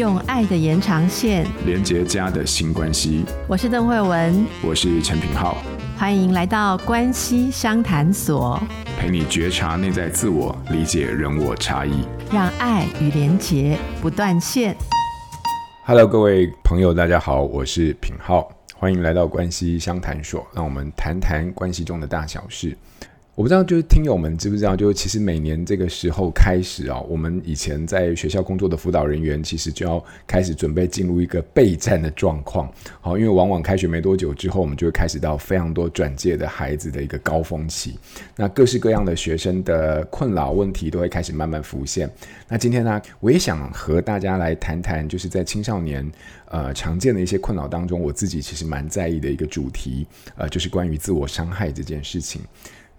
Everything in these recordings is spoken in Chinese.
用爱的延长线。连接家的新关系。我是邓慧文，我是陈品浩，欢迎来到关系相谈所，陪你觉察内在自我，理解人我差异，让爱与连结不断线。Hello，各位朋友，大家好，我是品浩，欢迎来到关系相谈所，让我们谈谈关系中的大小事。我不知道，就是听友们知不知道，就是其实每年这个时候开始啊，我们以前在学校工作的辅导人员，其实就要开始准备进入一个备战的状况。好，因为往往开学没多久之后，我们就会开始到非常多转介的孩子的一个高峰期。那各式各样的学生的困扰问题都会开始慢慢浮现。那今天呢，我也想和大家来谈谈，就是在青少年呃常见的一些困扰当中，我自己其实蛮在意的一个主题，呃，就是关于自我伤害这件事情。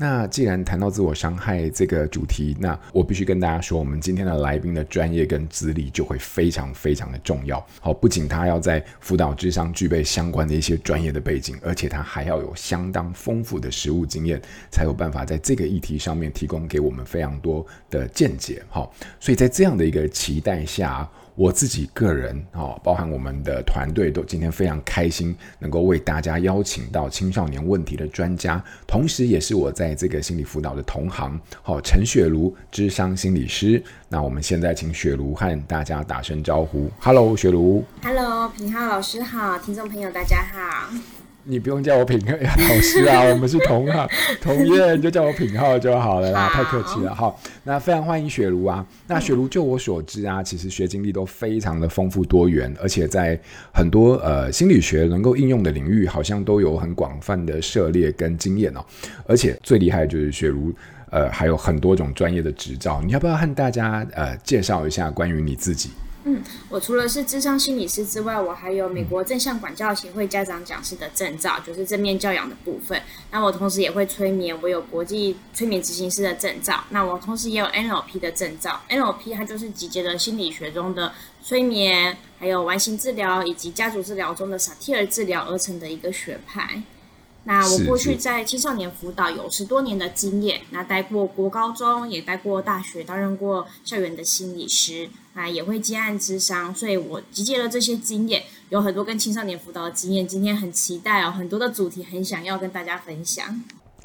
那既然谈到自我伤害这个主题，那我必须跟大家说，我们今天的来宾的专业跟资历就会非常非常的重要。好，不仅他要在辅导之上具备相关的一些专业的背景，而且他还要有相当丰富的实务经验，才有办法在这个议题上面提供给我们非常多的见解。好，所以在这样的一个期待下。我自己个人啊，包含我们的团队，都今天非常开心，能够为大家邀请到青少年问题的专家，同时也是我在这个心理辅导的同行，好，陈雪茹，智商心理师。那我们现在请雪茹和大家打声招呼，Hello，雪茹，Hello，品浩老师好，听众朋友大家好。你不用叫我品皓老师啊，我们是同行 同业，你就叫我品浩就好了啦，太客气了。哈，那非常欢迎雪茹啊。那雪茹就我所知啊，其实学经历都非常的丰富多元，而且在很多呃心理学能够应用的领域，好像都有很广泛的涉猎跟经验哦。而且最厉害的就是雪茹呃还有很多种专业的执照，你要不要和大家呃介绍一下关于你自己？嗯，我除了是智商心理师之外，我还有美国正向管教协会家长讲师的证照，就是正面教养的部分。那我同时也会催眠，我有国际催眠执行师的证照。那我同时也有 NLP 的证照，NLP 它就是集结了心理学中的催眠，还有完形治疗以及家族治疗中的萨提尔治疗而成的一个学派。那我过去在青少年辅导有十多年的经验，那待过国高中，也待过大学，担任过校园的心理师，啊，也会接案咨商，所以我集结了这些经验，有很多跟青少年辅导的经验。今天很期待哦，很多的主题很想要跟大家分享。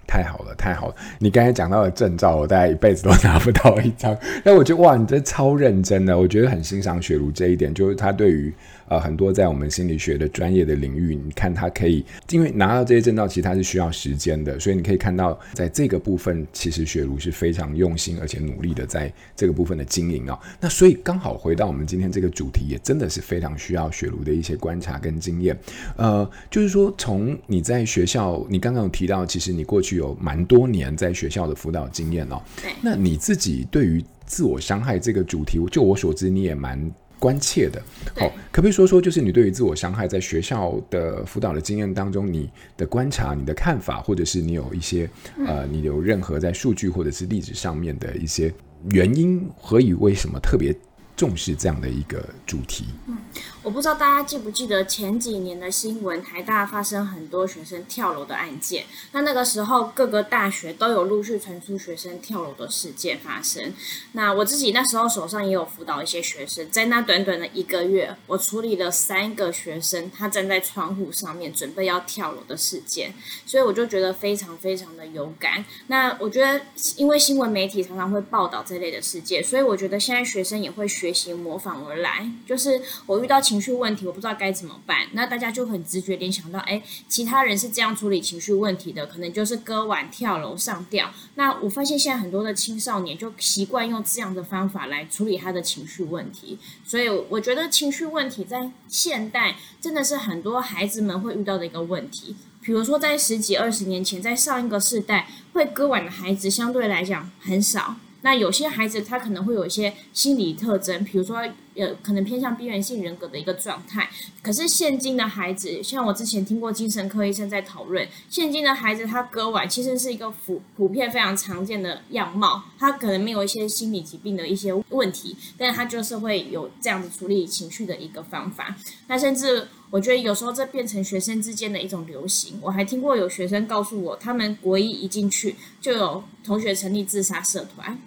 太好了，太好了！你刚才讲到的证照，我大概一辈子都拿不到一张。但我觉得哇，你这超认真的，我觉得很欣赏雪茹这一点，就是他对于。呃，很多在我们心理学的专业的领域，你看他可以，因为拿到这些证照，其实他是需要时间的，所以你可以看到，在这个部分，其实雪茹是非常用心而且努力的在这个部分的经营哦。那所以刚好回到我们今天这个主题，也真的是非常需要雪茹的一些观察跟经验。呃，就是说，从你在学校，你刚刚有提到，其实你过去有蛮多年在学校的辅导经验哦。对。那你自己对于自我伤害这个主题，就我所知，你也蛮。关切的，好，可不可以说说，就是你对于自我伤害在学校的辅导的经验当中，你的观察、你的看法，或者是你有一些呃，你有任何在数据或者是例子上面的一些原因，何以为什么特别重视这样的一个主题？嗯。我不知道大家记不记得前几年的新闻，台大发生很多学生跳楼的案件。那那个时候各个大学都有陆续传出学生跳楼的事件发生。那我自己那时候手上也有辅导一些学生，在那短短的一个月，我处理了三个学生他站在窗户上面准备要跳楼的事件，所以我就觉得非常非常的有感。那我觉得因为新闻媒体常常会报道这类的事件，所以我觉得现在学生也会学学习模仿而来，就是我遇到情。情绪问题，我不知道该怎么办。那大家就很直觉联想到，哎，其他人是这样处理情绪问题的，可能就是割腕、跳楼上吊。那我发现现在很多的青少年就习惯用这样的方法来处理他的情绪问题。所以我觉得情绪问题在现代真的是很多孩子们会遇到的一个问题。比如说在十几二十年前，在上一个世代会割腕的孩子相对来讲很少。那有些孩子他可能会有一些心理特征，比如说。呃，可能偏向边缘性人格的一个状态。可是现今的孩子，像我之前听过精神科医生在讨论，现今的孩子他割腕其实是一个普普遍非常常见的样貌。他可能没有一些心理疾病的一些问题，但是他就是会有这样子处理情绪的一个方法。那甚至我觉得有时候这变成学生之间的一种流行。我还听过有学生告诉我，他们国一一进去就有同学成立自杀社团。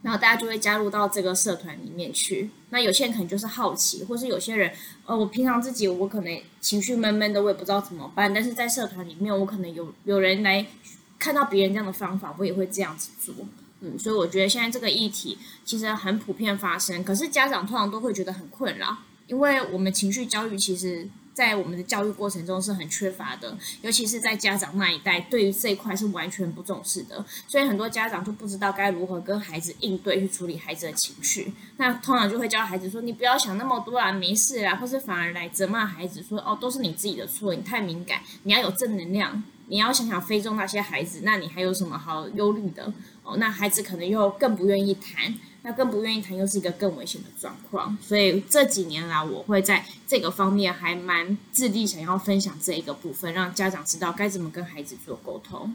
然后大家就会加入到这个社团里面去。那有些人可能就是好奇，或是有些人，呃，我平常自己我可能情绪闷闷的，我也不知道怎么办。但是在社团里面，我可能有有人来看到别人这样的方法，我也会这样子做。嗯，所以我觉得现在这个议题其实很普遍发生，可是家长通常都会觉得很困扰，因为我们情绪教育其实。在我们的教育过程中是很缺乏的，尤其是在家长那一代，对于这一块是完全不重视的，所以很多家长就不知道该如何跟孩子应对，去处理孩子的情绪。那通常就会教孩子说：“你不要想那么多啊，没事啊。”或是反而来责骂孩子说：“哦，都是你自己的错，你太敏感，你要有正能量，你要想想非洲那些孩子，那你还有什么好忧虑的？”哦，那孩子可能又更不愿意谈。那更不愿意谈，又是一个更危险的状况。所以这几年来，我会在这个方面还蛮致力想要分享这一个部分，让家长知道该怎么跟孩子做沟通。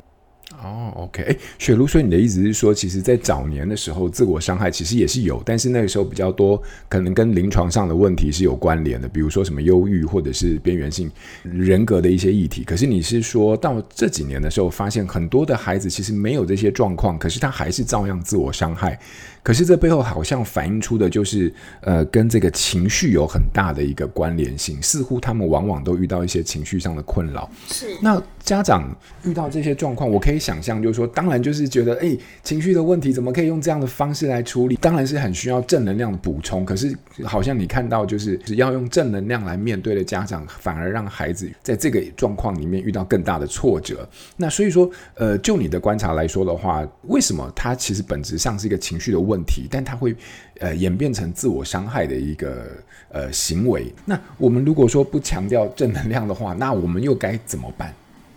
哦，OK，雪茹，所以你的意思是说，其实，在早年的时候，自我伤害其实也是有，但是那个时候比较多，可能跟临床上的问题是有关联的，比如说什么忧郁或者是边缘性人格的一些议题。可是你是说到这几年的时候，发现很多的孩子其实没有这些状况，可是他还是照样自我伤害。可是这背后好像反映出的就是，呃，跟这个情绪有很大的一个关联性，似乎他们往往都遇到一些情绪上的困扰。是。那家长遇到这些状况，我可以想象，就是说，当然就是觉得，哎，情绪的问题怎么可以用这样的方式来处理？当然是很需要正能量的补充。可是好像你看到，就是只要用正能量来面对的家长，反而让孩子在这个状况里面遇到更大的挫折。那所以说，呃，就你的观察来说的话，为什么他其实本质上是一个情绪的问题？问题，但它会呃演变成自我伤害的一个呃行为。那我们如果说不强调正能量的话，那我们又该怎么办？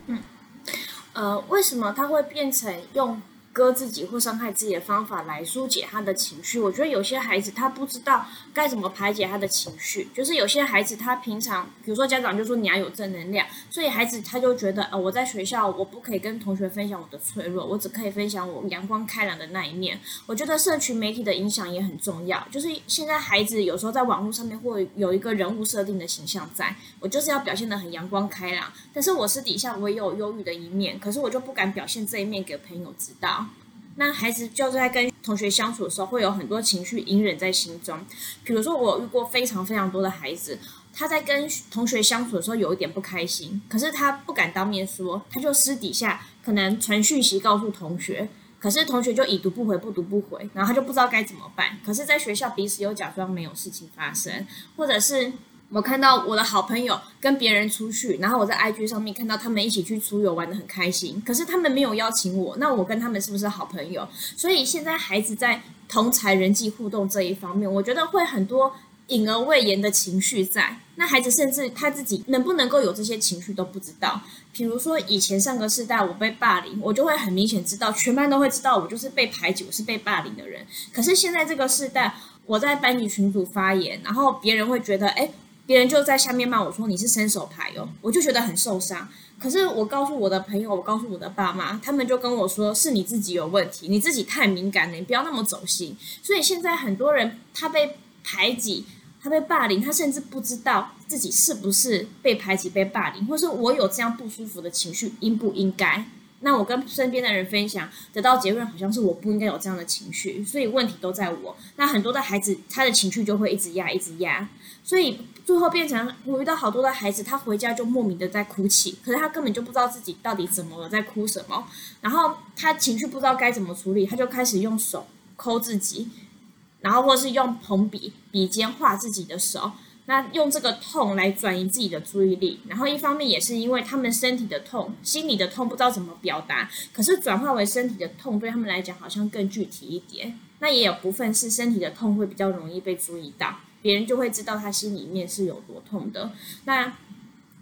嗯，呃，为什么它会变成用？割自己或伤害自己的方法来疏解他的情绪，我觉得有些孩子他不知道该怎么排解他的情绪，就是有些孩子他平常，比如说家长就说你要有正能量，所以孩子他就觉得，呃，我在学校我不可以跟同学分享我的脆弱，我只可以分享我阳光开朗的那一面。我觉得社群媒体的影响也很重要，就是现在孩子有时候在网络上面会有一个人物设定的形象在，在我就是要表现得很阳光开朗，但是我私底下我也有忧郁的一面，可是我就不敢表现这一面给朋友知道。那孩子就在跟同学相处的时候，会有很多情绪隐忍在心中。比如说，我遇过非常非常多的孩子，他在跟同学相处的时候有一点不开心，可是他不敢当面说，他就私底下可能传讯息告诉同学，可是同学就已读不回，不读不回，然后他就不知道该怎么办。可是，在学校彼此又假装没有事情发生，或者是。我看到我的好朋友跟别人出去，然后我在 IG 上面看到他们一起去出游玩得很开心，可是他们没有邀请我，那我跟他们是不是好朋友？所以现在孩子在同侪人际互动这一方面，我觉得会很多隐而未言的情绪在。那孩子甚至他自己能不能够有这些情绪都不知道。比如说以前上个世代我被霸凌，我就会很明显知道，全班都会知道我就是被排挤，我是被霸凌的人。可是现在这个世代，我在班级群组发言，然后别人会觉得，哎。别人就在下面骂我说，你是伸手牌哦，我就觉得很受伤。可是我告诉我的朋友，我告诉我的爸妈，他们就跟我说，是你自己有问题，你自己太敏感了，你不要那么走心。所以现在很多人他被排挤，他被霸凌，他甚至不知道自己是不是被排挤、被霸凌，或是我有这样不舒服的情绪，应不应该？那我跟身边的人分享，得到结论好像是我不应该有这样的情绪，所以问题都在我。那很多的孩子，他的情绪就会一直压，一直压，所以。最后变成我遇到好多的孩子，他回家就莫名的在哭泣，可是他根本就不知道自己到底怎么了，在哭什么。然后他情绪不知道该怎么处理，他就开始用手抠自己，然后或是用红笔笔尖画自己的手，那用这个痛来转移自己的注意力。然后一方面也是因为他们身体的痛，心里的痛不知道怎么表达，可是转化为身体的痛对他们来讲好像更具体一点。那也有部分是身体的痛会比较容易被注意到。别人就会知道他心里面是有多痛的。那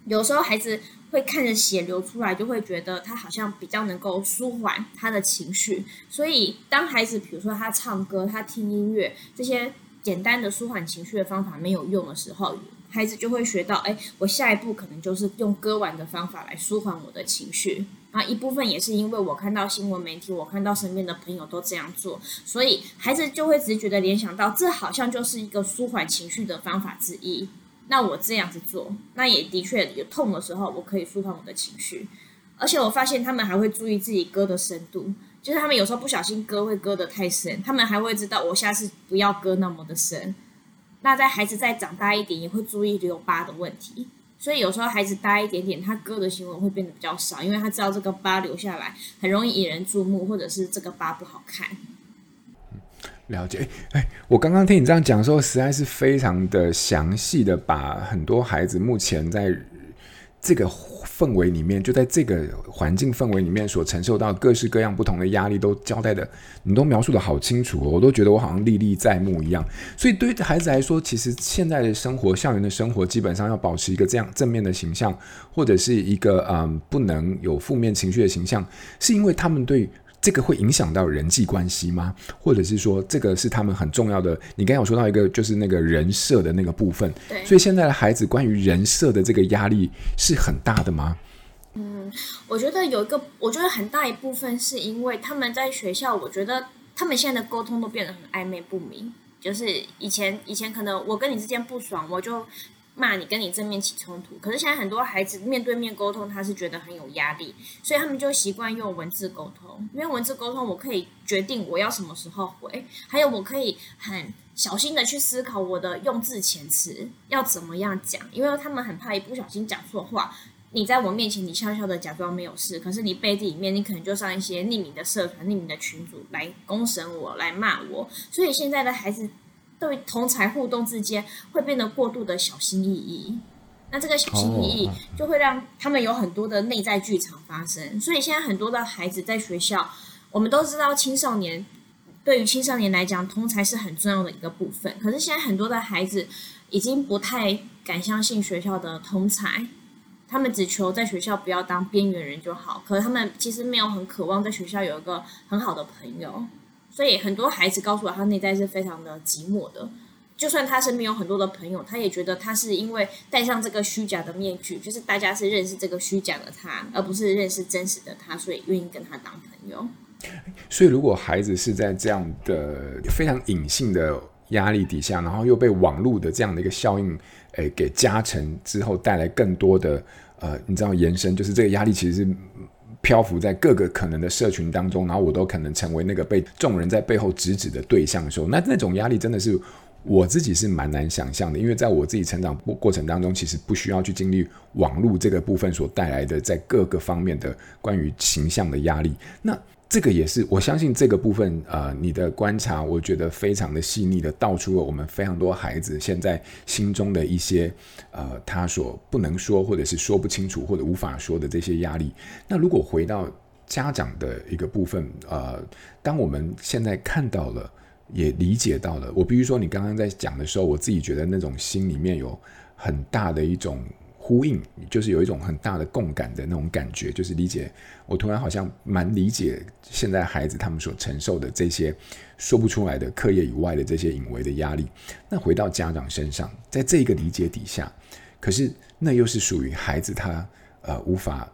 有时候孩子会看着血流出来，就会觉得他好像比较能够舒缓他的情绪。所以当孩子比如说他唱歌、他听音乐这些简单的舒缓情绪的方法没有用的时候，孩子就会学到：哎，我下一步可能就是用割腕的方法来舒缓我的情绪。啊，一部分也是因为我看到新闻媒体，我看到身边的朋友都这样做，所以孩子就会直觉的联想到，这好像就是一个舒缓情绪的方法之一。那我这样子做，那也的确有痛的时候，我可以舒缓我的情绪。而且我发现他们还会注意自己割的深度，就是他们有时候不小心割会割得太深，他们还会知道我下次不要割那么的深。那在孩子再长大一点，也会注意留疤的问题。所以有时候孩子大一点点，他割的行为会变得比较少，因为他知道这个疤留下来很容易引人注目，或者是这个疤不好看。了解，哎，我刚刚听你这样讲的时候，实在是非常的详细的把很多孩子目前在这个。氛围里面，就在这个环境氛围里面所承受到各式各样不同的压力，都交代的，你都描述的好清楚哦，我都觉得我好像历历在目一样。所以对于孩子来说，其实现在的生活，校园的生活，基本上要保持一个这样正面的形象，或者是一个嗯不能有负面情绪的形象，是因为他们对。这个会影响到人际关系吗？或者是说，这个是他们很重要的？你刚刚有说到一个，就是那个人设的那个部分。对。所以现在的孩子关于人设的这个压力是很大的吗？嗯，我觉得有一个，我觉得很大一部分是因为他们在学校，我觉得他们现在的沟通都变得很暧昧不明。就是以前，以前可能我跟你之间不爽，我就。骂你，跟你正面起冲突，可是现在很多孩子面对面沟通，他是觉得很有压力，所以他们就习惯用文字沟通。因为文字沟通，我可以决定我要什么时候回，还有我可以很小心的去思考我的用字遣词要怎么样讲。因为他们很怕一不小心讲错话，你在我面前你笑笑的假装没有事，可是你背地里面你可能就上一些匿名的社团、匿名的群组来公审我、来骂我。所以现在的孩子。对同才互动之间会变得过度的小心翼翼，那这个小心翼翼就会让他们有很多的内在剧场发生。所以现在很多的孩子在学校，我们都知道青少年对于青少年来讲，同才是很重要的一个部分。可是现在很多的孩子已经不太敢相信学校的同才，他们只求在学校不要当边缘人就好。可是他们其实没有很渴望在学校有一个很好的朋友。所以很多孩子告诉我，他内在是非常的寂寞的。就算他身边有很多的朋友，他也觉得他是因为戴上这个虚假的面具，就是大家是认识这个虚假的他，而不是认识真实的他，所以愿意跟他当朋友。所以，如果孩子是在这样的非常隐性的压力底下，然后又被网络的这样的一个效应，诶，给加成之后，带来更多的呃，你知道延伸，就是这个压力其实是。漂浮在各个可能的社群当中，然后我都可能成为那个被众人在背后指指的对象的时候，那那种压力真的是我自己是蛮难想象的，因为在我自己成长过过程当中，其实不需要去经历网络这个部分所带来的在各个方面的关于形象的压力。那这个也是我相信这个部分，呃，你的观察，我觉得非常的细腻的道出了我们非常多孩子现在心中的一些，呃，他所不能说或者是说不清楚或者无法说的这些压力。那如果回到家长的一个部分，呃，当我们现在看到了，也理解到了，我比如说你刚刚在讲的时候，我自己觉得那种心里面有很大的一种。呼应，就是有一种很大的共感的那种感觉，就是理解。我突然好像蛮理解现在孩子他们所承受的这些说不出来的课业以外的这些隐微的压力。那回到家长身上，在这个理解底下，可是那又是属于孩子他呃无法。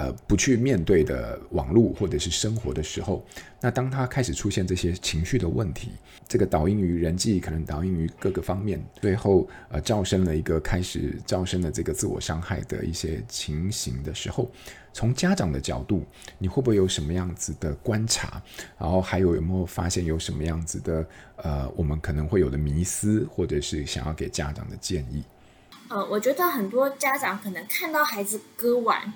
呃，不去面对的网络或者是生活的时候，那当他开始出现这些情绪的问题，这个导因于人际，可能导因于各个方面，最后呃，造成了一个开始造成了这个自我伤害的一些情形的时候，从家长的角度，你会不会有什么样子的观察？然后还有有没有发现有什么样子的呃，我们可能会有的迷思，或者是想要给家长的建议？呃，我觉得很多家长可能看到孩子割腕。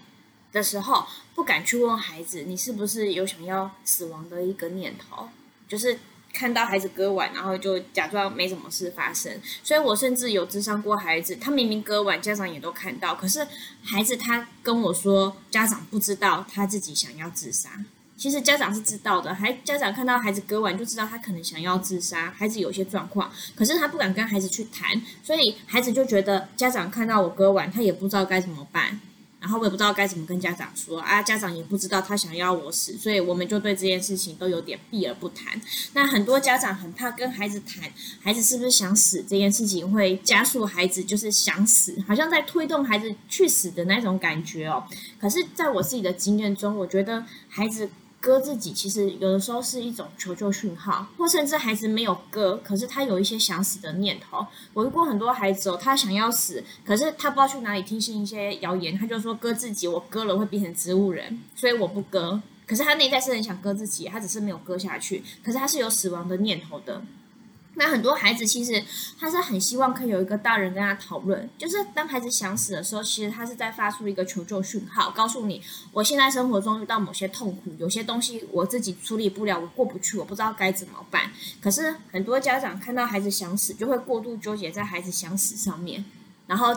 的时候不敢去问孩子，你是不是有想要死亡的一个念头？就是看到孩子割腕，然后就假装没什么事发生。所以我甚至有智商过孩子，他明明割腕，家长也都看到，可是孩子他跟我说，家长不知道他自己想要自杀。其实家长是知道的，还家长看到孩子割腕就知道他可能想要自杀，孩子有些状况，可是他不敢跟孩子去谈，所以孩子就觉得家长看到我割腕，他也不知道该怎么办。然后我也不知道该怎么跟家长说啊，家长也不知道他想要我死，所以我们就对这件事情都有点避而不谈。那很多家长很怕跟孩子谈，孩子是不是想死这件事情会加速孩子就是想死，好像在推动孩子去死的那种感觉哦。可是在我自己的经验中，我觉得孩子。割自己其实有的时候是一种求救讯号，或甚至孩子没有割，可是他有一些想死的念头。我遇过很多孩子哦，他想要死，可是他不知道去哪里听信一些谣言，他就说割自己，我割了会变成植物人，所以我不割。可是他内在是很想割自己，他只是没有割下去。可是他是有死亡的念头的。那很多孩子其实他是很希望可以有一个大人跟他讨论，就是当孩子想死的时候，其实他是在发出一个求救讯号，告诉你我现在生活中遇到某些痛苦，有些东西我自己处理不了，我过不去，我不知道该怎么办。可是很多家长看到孩子想死，就会过度纠结在孩子想死上面，然后。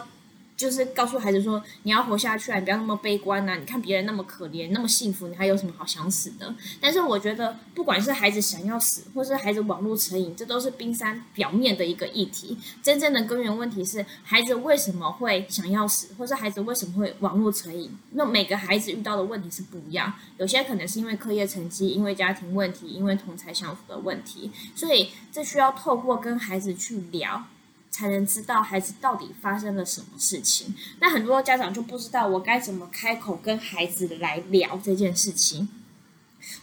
就是告诉孩子说，你要活下去啊，你不要那么悲观啊！你看别人那么可怜，那么幸福，你还有什么好想死的？但是我觉得，不管是孩子想要死，或是孩子网络成瘾，这都是冰山表面的一个议题。真正的根源问题是，孩子为什么会想要死，或是孩子为什么会网络成瘾？那每个孩子遇到的问题是不一样，有些可能是因为课业成绩，因为家庭问题，因为同侪相处的问题，所以这需要透过跟孩子去聊。才能知道孩子到底发生了什么事情。那很多家长就不知道我该怎么开口跟孩子来聊这件事情。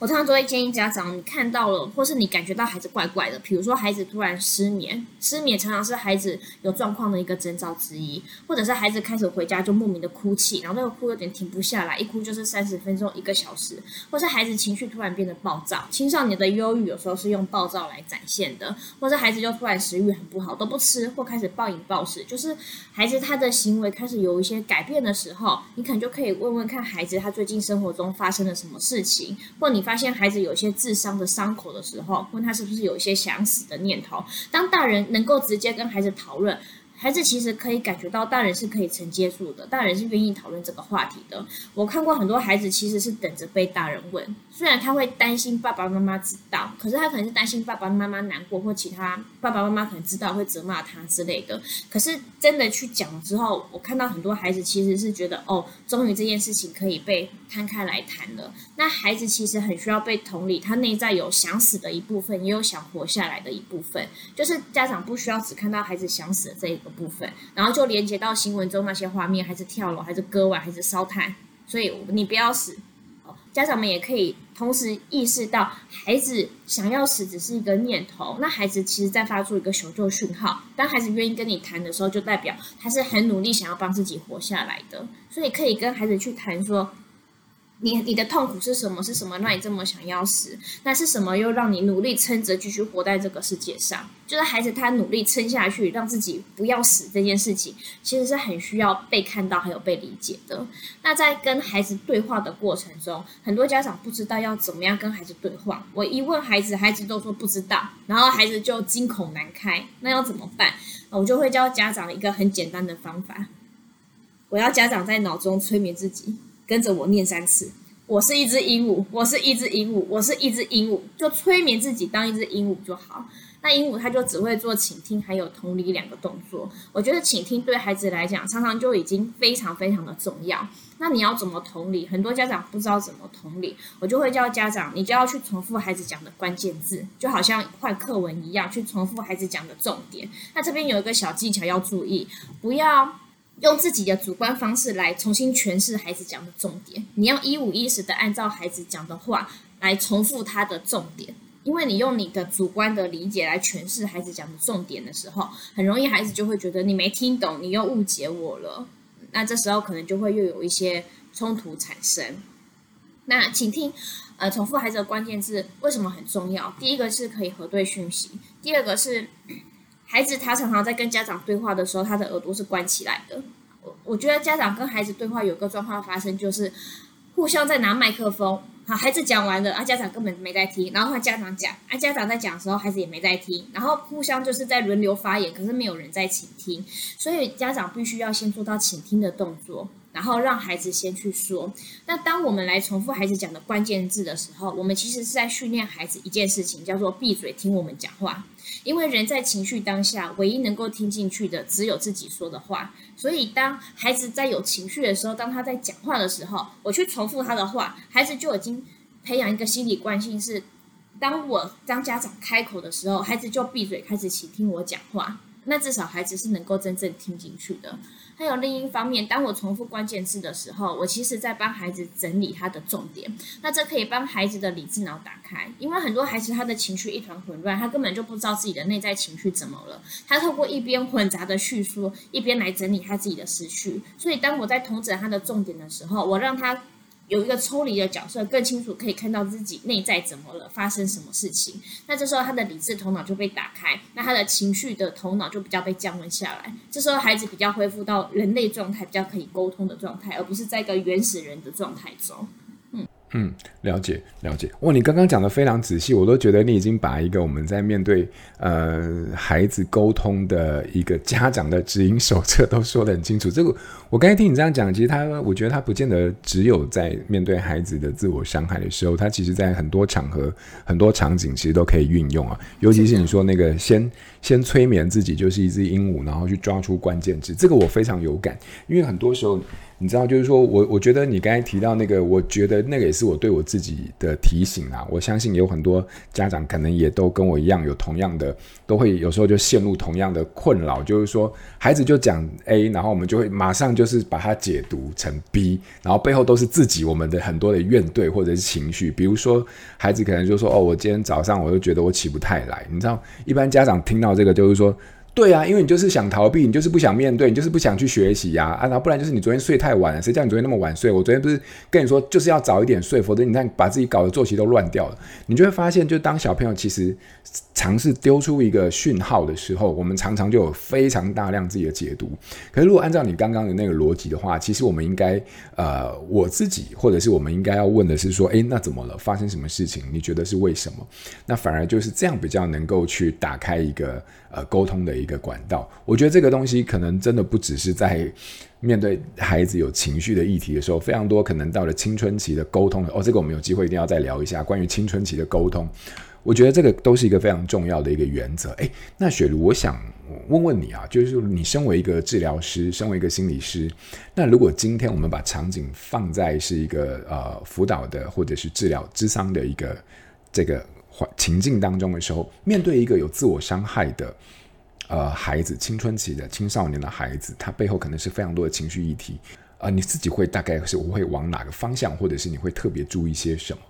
我通常都会建议家长，你看到了，或是你感觉到孩子怪怪的，比如说孩子突然失眠，失眠常常是孩子有状况的一个征兆之一，或者是孩子开始回家就莫名的哭泣，然后那个哭有点停不下来，一哭就是三十分钟、一个小时，或是孩子情绪突然变得暴躁，青少年的忧郁有时候是用暴躁来展现的，或是孩子就突然食欲很不好，都不吃，或开始暴饮暴食，就是孩子他的行为开始有一些改变的时候，你可能就可以问问看孩子他最近生活中发生了什么事情，或你发现孩子有些智商的伤口的时候，问他是不是有一些想死的念头。当大人能够直接跟孩子讨论。孩子其实可以感觉到大人是可以承接住的，大人是愿意讨论这个话题的。我看过很多孩子其实是等着被大人问，虽然他会担心爸爸妈妈知道，可是他可能是担心爸爸妈妈难过，或其他爸爸妈妈可能知道会责骂他之类的。可是真的去讲之后，我看到很多孩子其实是觉得，哦，终于这件事情可以被摊开来谈了。那孩子其实很需要被同理，他内在有想死的一部分，也有想活下来的一部分。就是家长不需要只看到孩子想死的这一个部分，然后就连接到新闻中那些画面，还是跳楼，还是割腕，还是烧炭。所以你不要死，家长们也可以同时意识到，孩子想要死只是一个念头，那孩子其实在发出一个求救讯号。当孩子愿意跟你谈的时候，就代表他是很努力想要帮自己活下来的。所以可以跟孩子去谈说。你你的痛苦是什么？是什么让你这么想要死？那是什么又让你努力撑着继续活在这个世界上？就是孩子他努力撑下去，让自己不要死这件事情，其实是很需要被看到还有被理解的。那在跟孩子对话的过程中，很多家长不知道要怎么样跟孩子对话。我一问孩子，孩子都说不知道，然后孩子就惊恐难开。那要怎么办？我就会教家长一个很简单的方法，我要家长在脑中催眠自己。跟着我念三次，我是一只鹦鹉，我是一只鹦鹉，我是一只鹦鹉，就催眠自己当一只鹦鹉就好。那鹦鹉它就只会做倾听还有同理两个动作。我觉得倾听对孩子来讲，常常就已经非常非常的重要。那你要怎么同理？很多家长不知道怎么同理，我就会教家长，你就要去重复孩子讲的关键字，就好像换课文一样，去重复孩子讲的重点。那这边有一个小技巧要注意，不要。用自己的主观方式来重新诠释孩子讲的重点，你要一五一十的按照孩子讲的话来重复他的重点，因为你用你的主观的理解来诠释孩子讲的重点的时候，很容易孩子就会觉得你没听懂，你又误解我了，那这时候可能就会又有一些冲突产生。那请听，呃，重复孩子的关键字为什么很重要？第一个是可以核对讯息，第二个是。孩子他常常在跟家长对话的时候，他的耳朵是关起来的。我我觉得家长跟孩子对话有个状况发生，就是互相在拿麦克风。好，孩子讲完了，啊，家长根本没在听，然后换家长讲，啊，家长在讲的时候，孩子也没在听，然后互相就是在轮流发言，可是没有人在倾听，所以家长必须要先做到倾听的动作。然后让孩子先去说。那当我们来重复孩子讲的关键字的时候，我们其实是在训练孩子一件事情，叫做闭嘴听我们讲话。因为人在情绪当下，唯一能够听进去的只有自己说的话。所以当孩子在有情绪的时候，当他在讲话的时候，我去重复他的话，孩子就已经培养一个心理惯性是：当我当家长开口的时候，孩子就闭嘴开始倾听我讲话。那至少孩子是能够真正听进去的。还有另一方面，当我重复关键字的时候，我其实在帮孩子整理他的重点。那这可以帮孩子的理智脑打开，因为很多孩子他的情绪一团混乱，他根本就不知道自己的内在情绪怎么了。他透过一边混杂的叙述，一边来整理他自己的思绪。所以当我在统整他的重点的时候，我让他有一个抽离的角色，更清楚可以看到自己内在怎么了，发生什么事情。那这时候他的理智头脑就被打开，那他的情绪的头脑就比较被降温下来。这时候孩子比较恢复到人类状态，比较可以沟通的状态，而不是在一个原始人的状态中。嗯，了解了解。哇，你刚刚讲的非常仔细，我都觉得你已经把一个我们在面对呃孩子沟通的一个家长的指引手册都说得很清楚。这个我刚才听你这样讲，其实他我觉得他不见得只有在面对孩子的自我伤害的时候，他其实在很多场合、很多场景其实都可以运用啊。尤其是你说那个先先催眠自己就是一只鹦鹉，然后去抓出关键字，这个我非常有感，因为很多时候。你知道，就是说我我觉得你刚才提到那个，我觉得那个也是我对我自己的提醒啊。我相信有很多家长可能也都跟我一样，有同样的，都会有时候就陷入同样的困扰，就是说孩子就讲 A，然后我们就会马上就是把它解读成 B，然后背后都是自己我们的很多的怨怼或者是情绪。比如说孩子可能就说哦，我今天早上我就觉得我起不太来。你知道，一般家长听到这个就是说。对啊，因为你就是想逃避，你就是不想面对，你就是不想去学习呀，啊，然后不然就是你昨天睡太晚了，谁叫你昨天那么晚睡？我昨天不是跟你说就是要早一点睡，否则你看把自己搞得作息都乱掉了。你就会发现，就当小朋友其实尝试丢出一个讯号的时候，我们常常就有非常大量自己的解读。可是如果按照你刚刚的那个逻辑的话，其实我们应该呃，我自己或者是我们应该要问的是说，诶，那怎么了？发生什么事情？你觉得是为什么？那反而就是这样比较能够去打开一个呃沟通的一个。管道，我觉得这个东西可能真的不只是在面对孩子有情绪的议题的时候，非常多可能到了青春期的沟通哦，这个我们有机会一定要再聊一下关于青春期的沟通。我觉得这个都是一个非常重要的一个原则。诶，那雪茹，我想问问你啊，就是你身为一个治疗师，身为一个心理师，那如果今天我们把场景放在是一个呃辅导的或者是治疗咨商的一个这个情境当中的时候，面对一个有自我伤害的。呃，孩子青春期的青少年的孩子，他背后可能是非常多的情绪议题。呃，你自己会大概是我会往哪个方向，或者是你会特别注意些什么？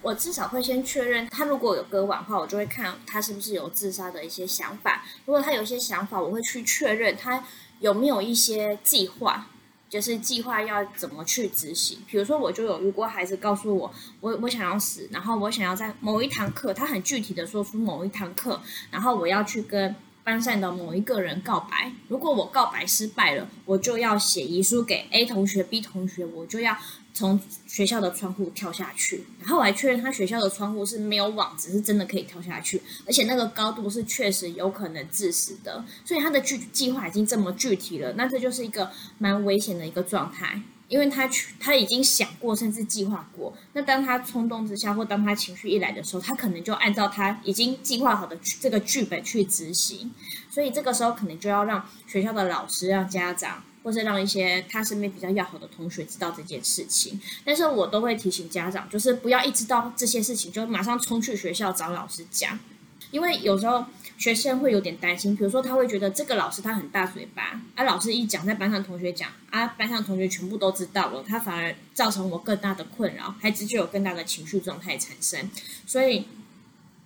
我至少会先确认他如果有割腕的话，我就会看他是不是有自杀的一些想法。如果他有一些想法，我会去确认他有没有一些计划，就是计划要怎么去执行。比如说，我就有如果孩子告诉我，我我想要死，然后我想要在某一堂课，他很具体的说出某一堂课，然后我要去跟。班上的某一个人告白，如果我告白失败了，我就要写遗书给 A 同学、B 同学，我就要从学校的窗户跳下去。然后我还确认他学校的窗户是没有网子，是真的可以跳下去，而且那个高度是确实有可能致死的。所以他的具计划已经这么具体了，那这就是一个蛮危险的一个状态。因为他去，他已经想过，甚至计划过。那当他冲动之下，或当他情绪一来的时候，他可能就按照他已经计划好的这个剧本去执行。所以这个时候，可能就要让学校的老师、让家长，或是让一些他身边比较要好的同学知道这件事情。但是我都会提醒家长，就是不要一知道这些事情就马上冲去学校找老师讲，因为有时候。学生会有点担心，比如说他会觉得这个老师他很大嘴巴，啊，老师一讲在班上同学讲，啊，班上同学全部都知道了，他反而造成我更大的困扰，孩子就有更大的情绪状态产生。所以，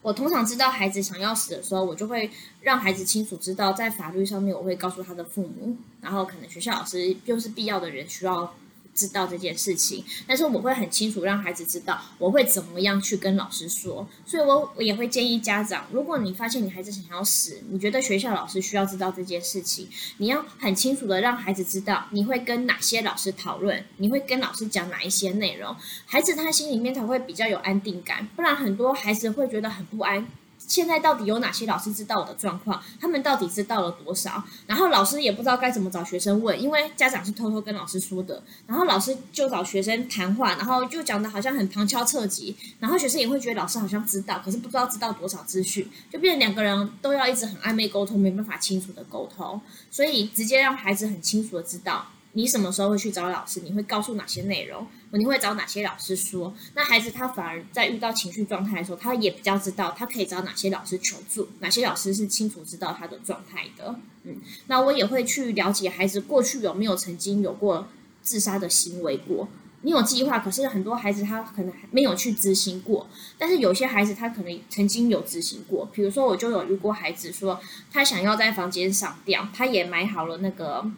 我通常知道孩子想要死的时候，我就会让孩子清楚知道，在法律上面我会告诉他的父母，然后可能学校老师又是必要的人需要。知道这件事情，但是我会很清楚让孩子知道我会怎么样去跟老师说，所以我我也会建议家长，如果你发现你孩子想要死，你觉得学校老师需要知道这件事情，你要很清楚的让孩子知道你会跟哪些老师讨论，你会跟老师讲哪一些内容，孩子他心里面才会比较有安定感，不然很多孩子会觉得很不安。现在到底有哪些老师知道我的状况？他们到底知道了多少？然后老师也不知道该怎么找学生问，因为家长是偷偷跟老师说的。然后老师就找学生谈话，然后就讲得好像很旁敲侧击。然后学生也会觉得老师好像知道，可是不知道知道多少资讯，就变成两个人都要一直很暧昧沟通，没办法清楚的沟通。所以直接让孩子很清楚的知道。你什么时候会去找老师？你会告诉哪些内容？你会找哪些老师说？那孩子他反而在遇到情绪状态的时候，他也比较知道他可以找哪些老师求助，哪些老师是清楚知道他的状态的。嗯，那我也会去了解孩子过去有没有曾经有过自杀的行为过。你有计划，可是很多孩子他可能还没有去执行过，但是有些孩子他可能曾经有执行过。比如说，我就有遇过孩子说他想要在房间上吊，他也买好了那个。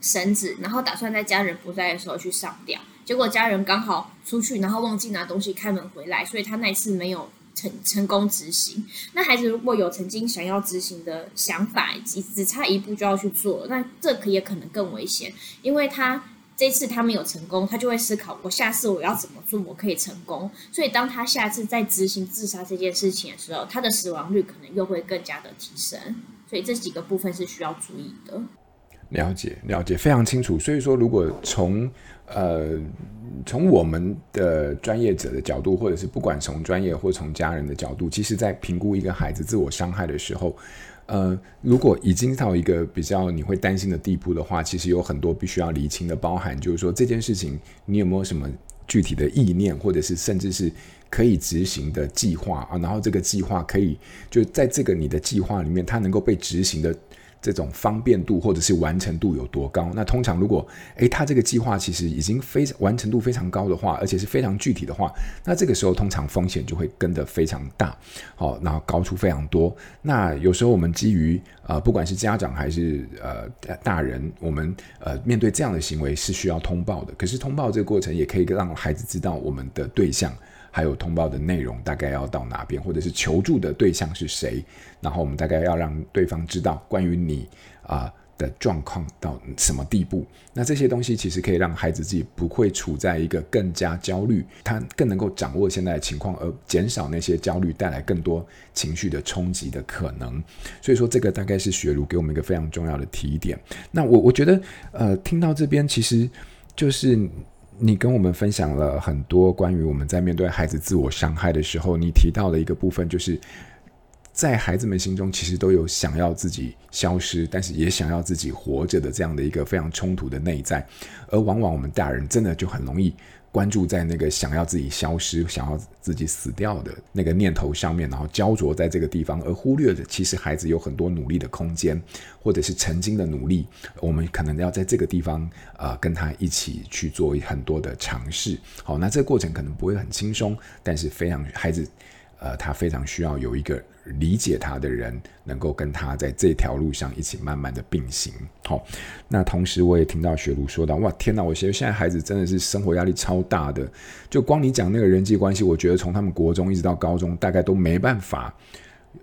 绳子，然后打算在家人不在的时候去上吊，结果家人刚好出去，然后忘记拿东西开门回来，所以他那次没有成成功执行。那孩子如果有曾经想要执行的想法，只只差一步就要去做，那这可也可能更危险，因为他这次他没有成功，他就会思考我下次我要怎么做我可以成功。所以当他下次再执行自杀这件事情的时候，他的死亡率可能又会更加的提升。所以这几个部分是需要注意的。了解，了解，非常清楚。所以说，如果从呃从我们的专业者的角度，或者是不管从专业或从家人的角度，其实在评估一个孩子自我伤害的时候，呃，如果已经到一个比较你会担心的地步的话，其实有很多必须要厘清的，包含就是说这件事情你有没有什么具体的意念，或者是甚至是可以执行的计划啊，然后这个计划可以就在这个你的计划里面，它能够被执行的。这种方便度或者是完成度有多高？那通常如果诶，他这个计划其实已经非常完成度非常高的话，而且是非常具体的话，那这个时候通常风险就会跟得非常大，好，然后高出非常多。那有时候我们基于呃，不管是家长还是呃大人，我们呃面对这样的行为是需要通报的。可是通报这个过程也可以让孩子知道我们的对象。还有通报的内容大概要到哪边，或者是求助的对象是谁，然后我们大概要让对方知道关于你啊、的状况到什么地步。那这些东西其实可以让孩子自己不会处在一个更加焦虑，他更能够掌握现在的情况，而减少那些焦虑带来更多情绪的冲击的可能。所以说，这个大概是雪茹给我们一个非常重要的提点。那我我觉得，呃，听到这边其实就是。你跟我们分享了很多关于我们在面对孩子自我伤害的时候，你提到的一个部分，就是在孩子们心中其实都有想要自己消失，但是也想要自己活着的这样的一个非常冲突的内在，而往往我们大人真的就很容易。关注在那个想要自己消失、想要自己死掉的那个念头上面，然后焦灼在这个地方，而忽略了其实孩子有很多努力的空间，或者是曾经的努力，我们可能要在这个地方、呃、跟他一起去做很多的尝试。好，那这个过程可能不会很轻松，但是非常孩子。呃，他非常需要有一个理解他的人，能够跟他在这条路上一起慢慢的并行。好、那同时我也听到雪茹说到，哇，天哪！我觉得现在孩子真的是生活压力超大的，就光你讲那个人际关系，我觉得从他们国中一直到高中，大概都没办法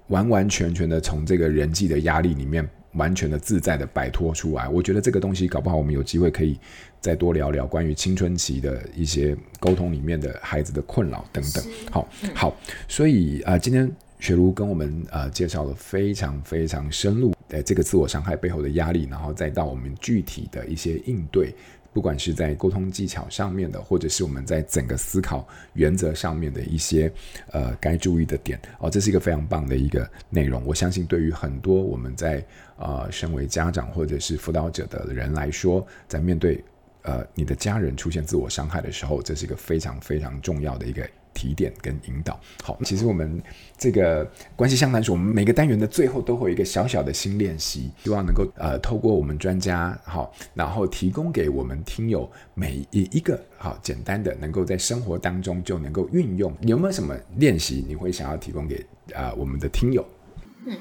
完完全全的从这个人际的压力里面。完全的自在的摆脱出来，我觉得这个东西搞不好，我们有机会可以再多聊聊关于青春期的一些沟通里面的孩子的困扰等等。好，好，所以啊、今天雪茹跟我们呃介绍了非常非常深入的这个自我伤害背后的压力，然后再到我们具体的一些应对。不管是在沟通技巧上面的，或者是我们在整个思考原则上面的一些呃该注意的点哦，这是一个非常棒的一个内容。我相信对于很多我们在呃身为家长或者是辅导者的人来说，在面对呃你的家人出现自我伤害的时候，这是一个非常非常重要的一个。提点跟引导，好，其实我们这个关系相谈所，我们每个单元的最后都会有一个小小的新练习，希望能够呃透过我们专家好，然后提供给我们听友每一一个好简单的，能够在生活当中就能够运用。有没有什么练习你会想要提供给啊、呃、我们的听友？嗯，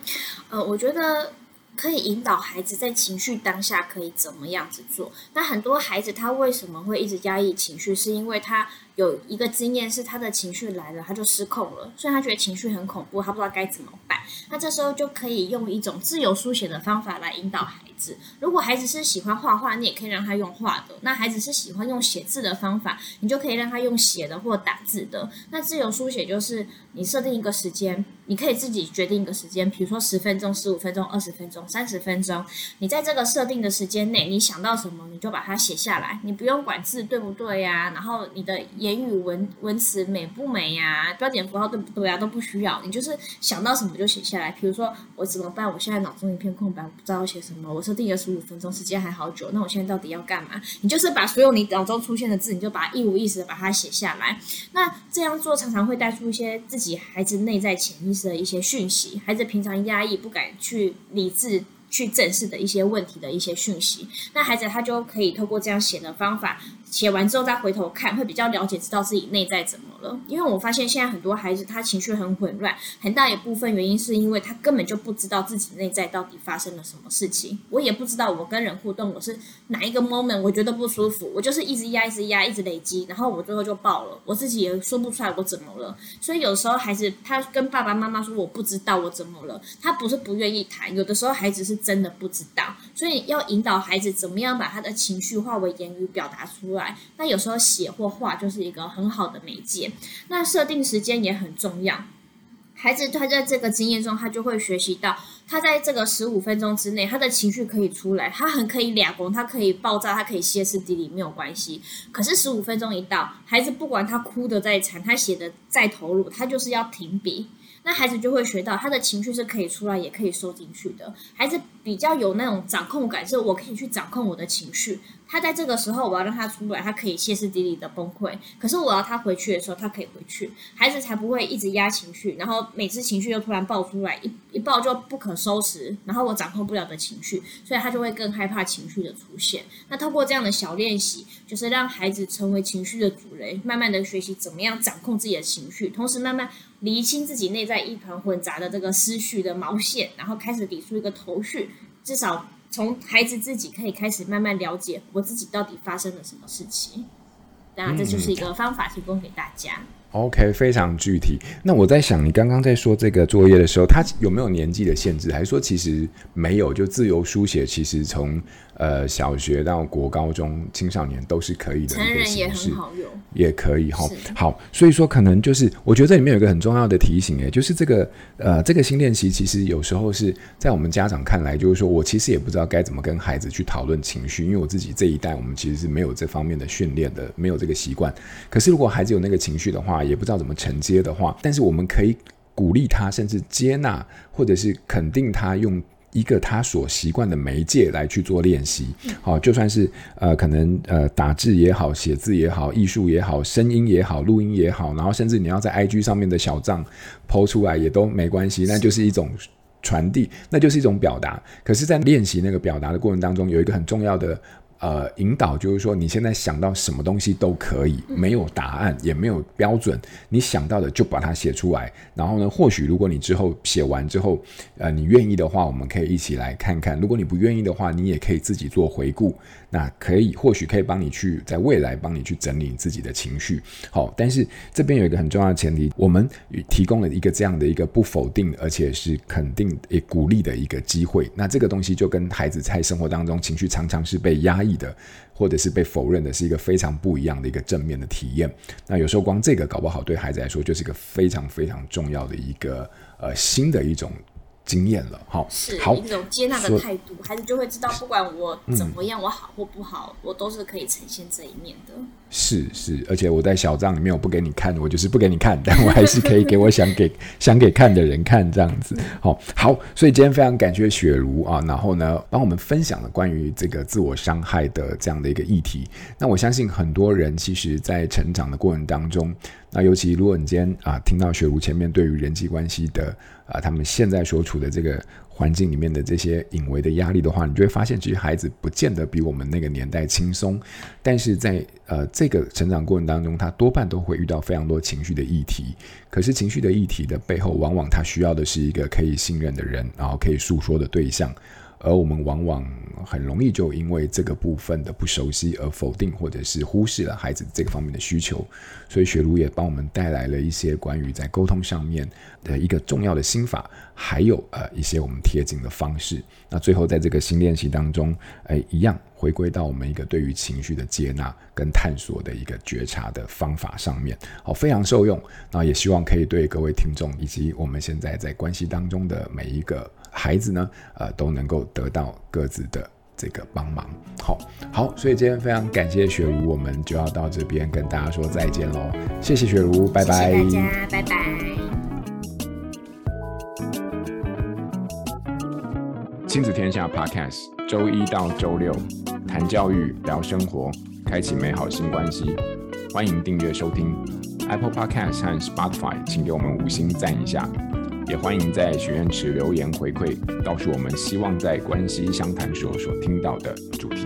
呃，我觉得。可以引导孩子在情绪当下可以怎么样子做？那很多孩子他为什么会一直压抑情绪？是因为他有一个经验，是他的情绪来了他就失控了，所以他觉得情绪很恐怖，他不知道该怎么办。那这时候就可以用一种自由书写的方法来引导孩子。如果孩子是喜欢画画，你也可以让他用画的；那孩子是喜欢用写字的方法，你就可以让他用写的或打字的。那自由书写就是你设定一个时间。你可以自己决定一个时间，比如说十分钟、十五分钟、二十分钟、三十分钟。你在这个设定的时间内，你想到什么，你就把它写下来。你不用管字对不对呀，然后你的言语文文词美不美呀，标点符号对不对呀，都不需要。你就是想到什么就写下来。比如说我怎么办？我现在脑中一片空白，我不知道要写什么。我设定了十五分钟，时间还好久。那我现在到底要干嘛？你就是把所有你脑中出现的字，你就把它一五一十的把它写下来。那这样做常常会带出一些自己孩子内在潜意识的一些讯息，孩子平常压抑不敢去理智去正视的一些问题的一些讯息，那孩子他就可以透过这样写的方法，写完之后再回头看，会比较了解知道自己内在怎么了。因为我发现现在很多孩子他情绪很混乱，很大一部分原因是因为他根本就不知道自己内在到底发生了什么事情。我也不知道我跟人互动我是哪一个 moment 我觉得不舒服，我就是一直压一直压一直累积，然后我最后就爆了，我自己也说不出来我怎么了。所以有时候孩子他跟爸爸妈妈说我不知道我怎么了，他不是不愿意谈，有的时候孩子是真的不知道，所以要引导孩子怎么样把他的情绪化为言语表达出来。那有时候写或画就是一个很好的媒介。那设定时间也很重要。孩子他在这个经验中，他就会学习到，他在这个十五分钟之内，他的情绪可以出来，他很可以俩攻，他可以爆炸，他可以歇斯底里，没有关系。可是十五分钟一到，孩子不管他哭得再惨，他写的再投入，他就是要停笔。那孩子就会学到，他的情绪是可以出来，也可以收进去的。孩子比较有那种掌控感，是我可以去掌控我的情绪。他在这个时候，我要让他出来，他可以歇斯底里的崩溃。可是我要他回去的时候，他可以回去。孩子才不会一直压情绪，然后每次情绪又突然爆出来，一一爆就不可收拾，然后我掌控不了的情绪，所以他就会更害怕情绪的出现。那透过这样的小练习，就是让孩子成为情绪的主人，慢慢的学习怎么样掌控自己的情绪，同时慢慢。厘清自己内在一团混杂的这个思绪的毛线，然后开始理出一个头绪。至少从孩子自己可以开始慢慢了解我自己到底发生了什么事情。当然，这就是一个方法提供给大家。OK，非常具体。那我在想，你刚刚在说这个作业的时候，它有没有年纪的限制？还是说其实没有？就自由书写，其实从呃小学到国高中青少年都是可以的。成人也很好用，也可以哈。好，所以说可能就是我觉得这里面有一个很重要的提醒，哎，就是这个呃这个新练习，其实有时候是在我们家长看来，就是说我其实也不知道该怎么跟孩子去讨论情绪，因为我自己这一代我们其实是没有这方面的训练的，没有这个习惯。可是如果孩子有那个情绪的话，也不知道怎么承接的话，但是我们可以鼓励他，甚至接纳，或者是肯定他，用一个他所习惯的媒介来去做练习。好，就算是呃，可能呃，打字也好，写字也好，艺术也好，声音也好，录音也好，然后甚至你要在 IG 上面的小账 PO 出来也都没关系，那就是一种传递，那就是一种表达。可是，在练习那个表达的过程当中，有一个很重要的。呃，引导就是说，你现在想到什么东西都可以，没有答案，也没有标准，你想到的就把它写出来。然后呢，或许如果你之后写完之后，呃，你愿意的话，我们可以一起来看看。如果你不愿意的话，你也可以自己做回顾。那可以，或许可以帮你去在未来帮你去整理你自己的情绪。好，但是这边有一个很重要的前提，我们提供了一个这样的一个不否定，而且是肯定也鼓励的一个机会。那这个东西就跟孩子在生活当中情绪常常是被压抑的，或者是被否认的，是一个非常不一样的一个正面的体验。那有时候光这个搞不好，对孩子来说就是一个非常非常重要的一个呃新的一种。经验了，好，是好一种接纳的态度，孩子就会知道，不管我怎么样，嗯、我好或不好，我都是可以呈现这一面的。是是，而且我在小账里面我不给你看，我就是不给你看，但我还是可以给我想给 想给看的人看，这样子。好，好，所以今天非常感谢雪茹啊，然后呢，帮我们分享了关于这个自我伤害的这样的一个议题。那我相信很多人其实，在成长的过程当中，那尤其如果你今天啊听到雪茹前面对于人际关系的。啊，他们现在所处的这个环境里面的这些隐微的压力的话，你就会发现，其实孩子不见得比我们那个年代轻松，但是在呃这个成长过程当中，他多半都会遇到非常多情绪的议题。可是情绪的议题的背后，往往他需要的是一个可以信任的人，然后可以诉说的对象。而我们往往很容易就因为这个部分的不熟悉而否定或者是忽视了孩子这个方面的需求，所以雪茹也帮我们带来了一些关于在沟通上面的一个重要的心法，还有呃一些我们贴近的方式。那最后在这个新练习当中，哎，一样回归到我们一个对于情绪的接纳跟探索的一个觉察的方法上面，好，非常受用。那也希望可以对各位听众以及我们现在在关系当中的每一个。孩子呢，呃，都能够得到各自的这个帮忙。好，好，所以今天非常感谢雪茹，我们就要到这边跟大家说再见喽。谢谢雪茹，拜拜。谢谢大家，拜拜。亲子天下 Podcast，周一到周六谈教育、聊生活，开启美好新关系。欢迎订阅收听 Apple Podcast 和 Spotify，请给我们五星赞一下。也欢迎在许愿池留言回馈，告诉我们希望在关系相谈所所听到的主题。